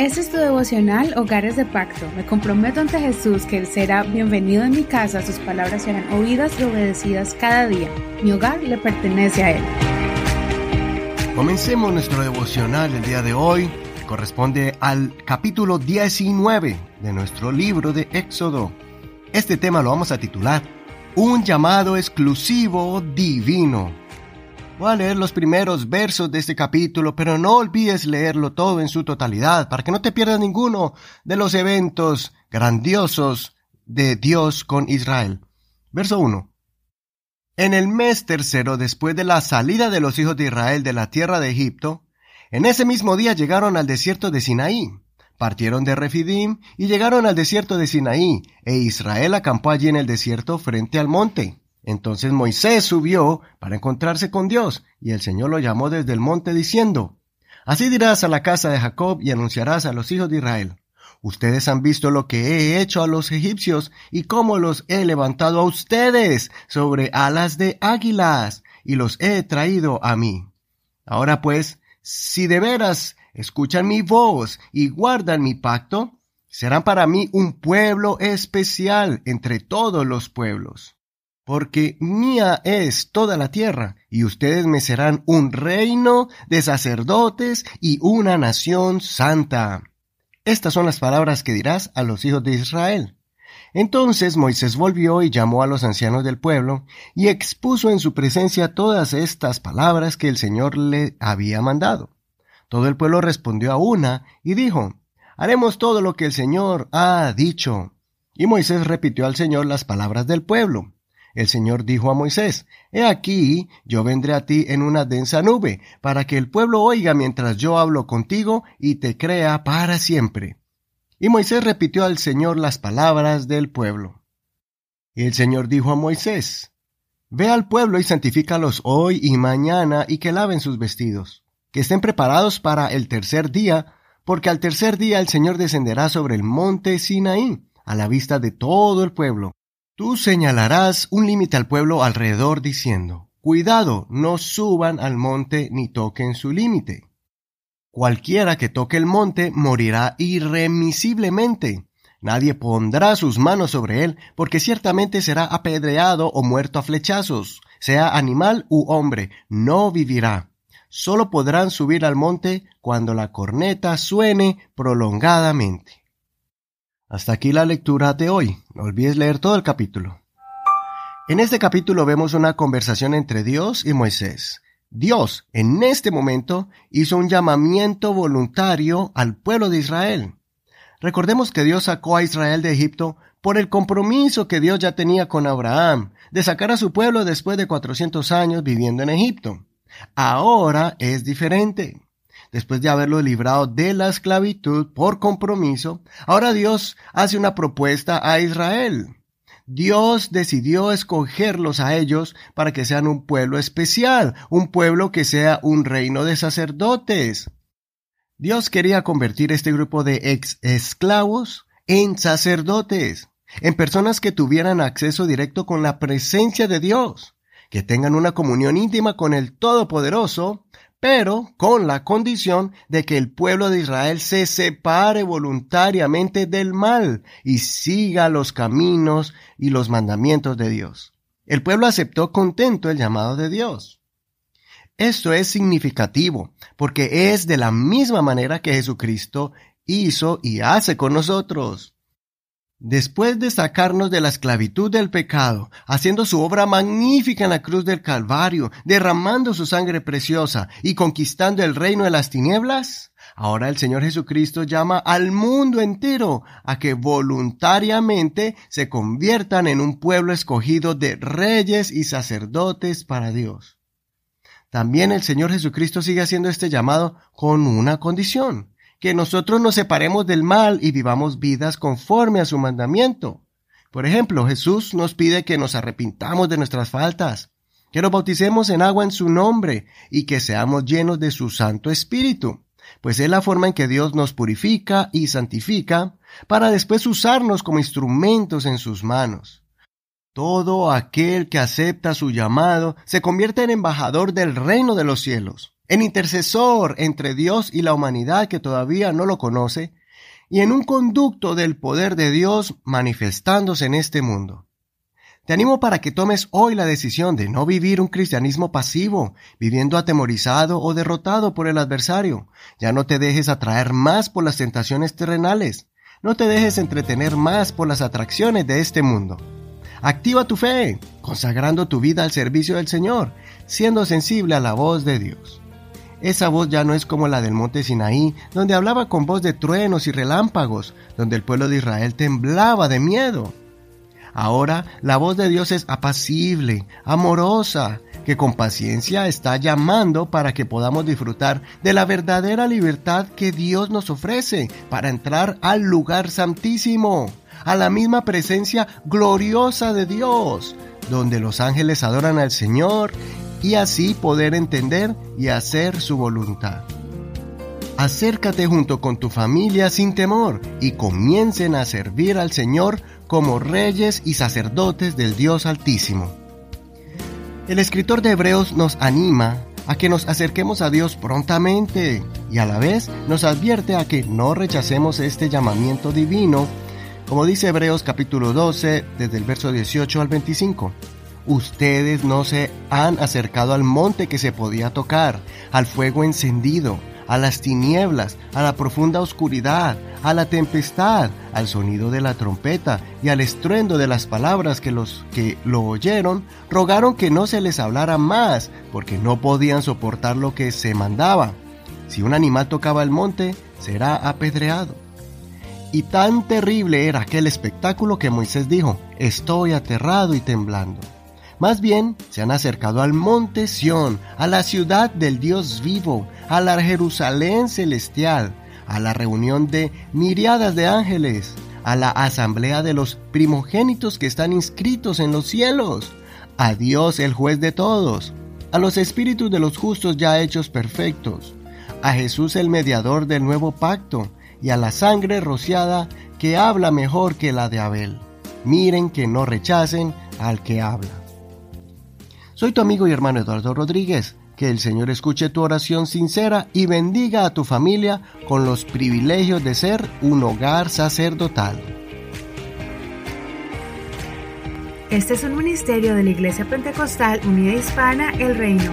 Este es tu devocional Hogares de Pacto. Me comprometo ante Jesús que Él será bienvenido en mi casa, sus palabras serán oídas y obedecidas cada día. Mi hogar le pertenece a Él. Comencemos nuestro devocional el día de hoy. Corresponde al capítulo 19 de nuestro libro de Éxodo. Este tema lo vamos a titular Un llamado exclusivo divino. Voy a leer los primeros versos de este capítulo, pero no olvides leerlo todo en su totalidad para que no te pierdas ninguno de los eventos grandiosos de Dios con Israel. Verso 1. En el mes tercero después de la salida de los hijos de Israel de la tierra de Egipto, en ese mismo día llegaron al desierto de Sinaí. Partieron de Refidim y llegaron al desierto de Sinaí, e Israel acampó allí en el desierto frente al monte. Entonces Moisés subió para encontrarse con Dios, y el Señor lo llamó desde el monte diciendo, Así dirás a la casa de Jacob y anunciarás a los hijos de Israel. Ustedes han visto lo que he hecho a los egipcios y cómo los he levantado a ustedes sobre alas de águilas y los he traído a mí. Ahora pues, si de veras escuchan mi voz y guardan mi pacto, serán para mí un pueblo especial entre todos los pueblos porque mía es toda la tierra, y ustedes me serán un reino de sacerdotes y una nación santa. Estas son las palabras que dirás a los hijos de Israel. Entonces Moisés volvió y llamó a los ancianos del pueblo, y expuso en su presencia todas estas palabras que el Señor le había mandado. Todo el pueblo respondió a una, y dijo, Haremos todo lo que el Señor ha dicho. Y Moisés repitió al Señor las palabras del pueblo. El Señor dijo a Moisés, He aquí, yo vendré a ti en una densa nube, para que el pueblo oiga mientras yo hablo contigo y te crea para siempre. Y Moisés repitió al Señor las palabras del pueblo. Y el Señor dijo a Moisés, Ve al pueblo y santifícalos hoy y mañana y que laven sus vestidos, que estén preparados para el tercer día, porque al tercer día el Señor descenderá sobre el monte Sinaí, a la vista de todo el pueblo Tú señalarás un límite al pueblo alrededor diciendo, Cuidado, no suban al monte ni toquen su límite. Cualquiera que toque el monte morirá irremisiblemente. Nadie pondrá sus manos sobre él, porque ciertamente será apedreado o muerto a flechazos, sea animal u hombre, no vivirá. Solo podrán subir al monte cuando la corneta suene prolongadamente. Hasta aquí la lectura de hoy. No olvides leer todo el capítulo. En este capítulo vemos una conversación entre Dios y Moisés. Dios, en este momento, hizo un llamamiento voluntario al pueblo de Israel. Recordemos que Dios sacó a Israel de Egipto por el compromiso que Dios ya tenía con Abraham de sacar a su pueblo después de 400 años viviendo en Egipto. Ahora es diferente después de haberlo librado de la esclavitud por compromiso, ahora Dios hace una propuesta a Israel. Dios decidió escogerlos a ellos para que sean un pueblo especial, un pueblo que sea un reino de sacerdotes. Dios quería convertir este grupo de ex esclavos en sacerdotes, en personas que tuvieran acceso directo con la presencia de Dios, que tengan una comunión íntima con el Todopoderoso pero con la condición de que el pueblo de Israel se separe voluntariamente del mal y siga los caminos y los mandamientos de Dios. El pueblo aceptó contento el llamado de Dios. Esto es significativo, porque es de la misma manera que Jesucristo hizo y hace con nosotros. Después de sacarnos de la esclavitud del pecado, haciendo su obra magnífica en la cruz del Calvario, derramando su sangre preciosa y conquistando el reino de las tinieblas, ahora el Señor Jesucristo llama al mundo entero a que voluntariamente se conviertan en un pueblo escogido de reyes y sacerdotes para Dios. También el Señor Jesucristo sigue haciendo este llamado con una condición, que nosotros nos separemos del mal y vivamos vidas conforme a su mandamiento. Por ejemplo, Jesús nos pide que nos arrepintamos de nuestras faltas, que nos bauticemos en agua en su nombre y que seamos llenos de su Santo Espíritu, pues es la forma en que Dios nos purifica y santifica para después usarnos como instrumentos en sus manos. Todo aquel que acepta su llamado se convierte en embajador del reino de los cielos en intercesor entre Dios y la humanidad que todavía no lo conoce, y en un conducto del poder de Dios manifestándose en este mundo. Te animo para que tomes hoy la decisión de no vivir un cristianismo pasivo, viviendo atemorizado o derrotado por el adversario. Ya no te dejes atraer más por las tentaciones terrenales. No te dejes entretener más por las atracciones de este mundo. Activa tu fe, consagrando tu vida al servicio del Señor, siendo sensible a la voz de Dios. Esa voz ya no es como la del monte Sinaí, donde hablaba con voz de truenos y relámpagos, donde el pueblo de Israel temblaba de miedo. Ahora la voz de Dios es apacible, amorosa, que con paciencia está llamando para que podamos disfrutar de la verdadera libertad que Dios nos ofrece para entrar al lugar santísimo, a la misma presencia gloriosa de Dios, donde los ángeles adoran al Señor y así poder entender y hacer su voluntad. Acércate junto con tu familia sin temor y comiencen a servir al Señor como reyes y sacerdotes del Dios Altísimo. El escritor de Hebreos nos anima a que nos acerquemos a Dios prontamente y a la vez nos advierte a que no rechacemos este llamamiento divino, como dice Hebreos capítulo 12 desde el verso 18 al 25. Ustedes no se han acercado al monte que se podía tocar, al fuego encendido, a las tinieblas, a la profunda oscuridad, a la tempestad, al sonido de la trompeta y al estruendo de las palabras que los que lo oyeron rogaron que no se les hablara más, porque no podían soportar lo que se mandaba. Si un animal tocaba el monte, será apedreado. Y tan terrible era aquel espectáculo que Moisés dijo, estoy aterrado y temblando. Más bien se han acercado al monte Sión, a la ciudad del Dios vivo, a la Jerusalén celestial, a la reunión de miriadas de ángeles, a la asamblea de los primogénitos que están inscritos en los cielos, a Dios el juez de todos, a los espíritus de los justos ya hechos perfectos, a Jesús el mediador del nuevo pacto, y a la sangre rociada que habla mejor que la de Abel. Miren que no rechacen al que habla. Soy tu amigo y hermano Eduardo Rodríguez. Que el Señor escuche tu oración sincera y bendiga a tu familia con los privilegios de ser un hogar sacerdotal. Este es un ministerio de la Iglesia Pentecostal Unida Hispana El Reino.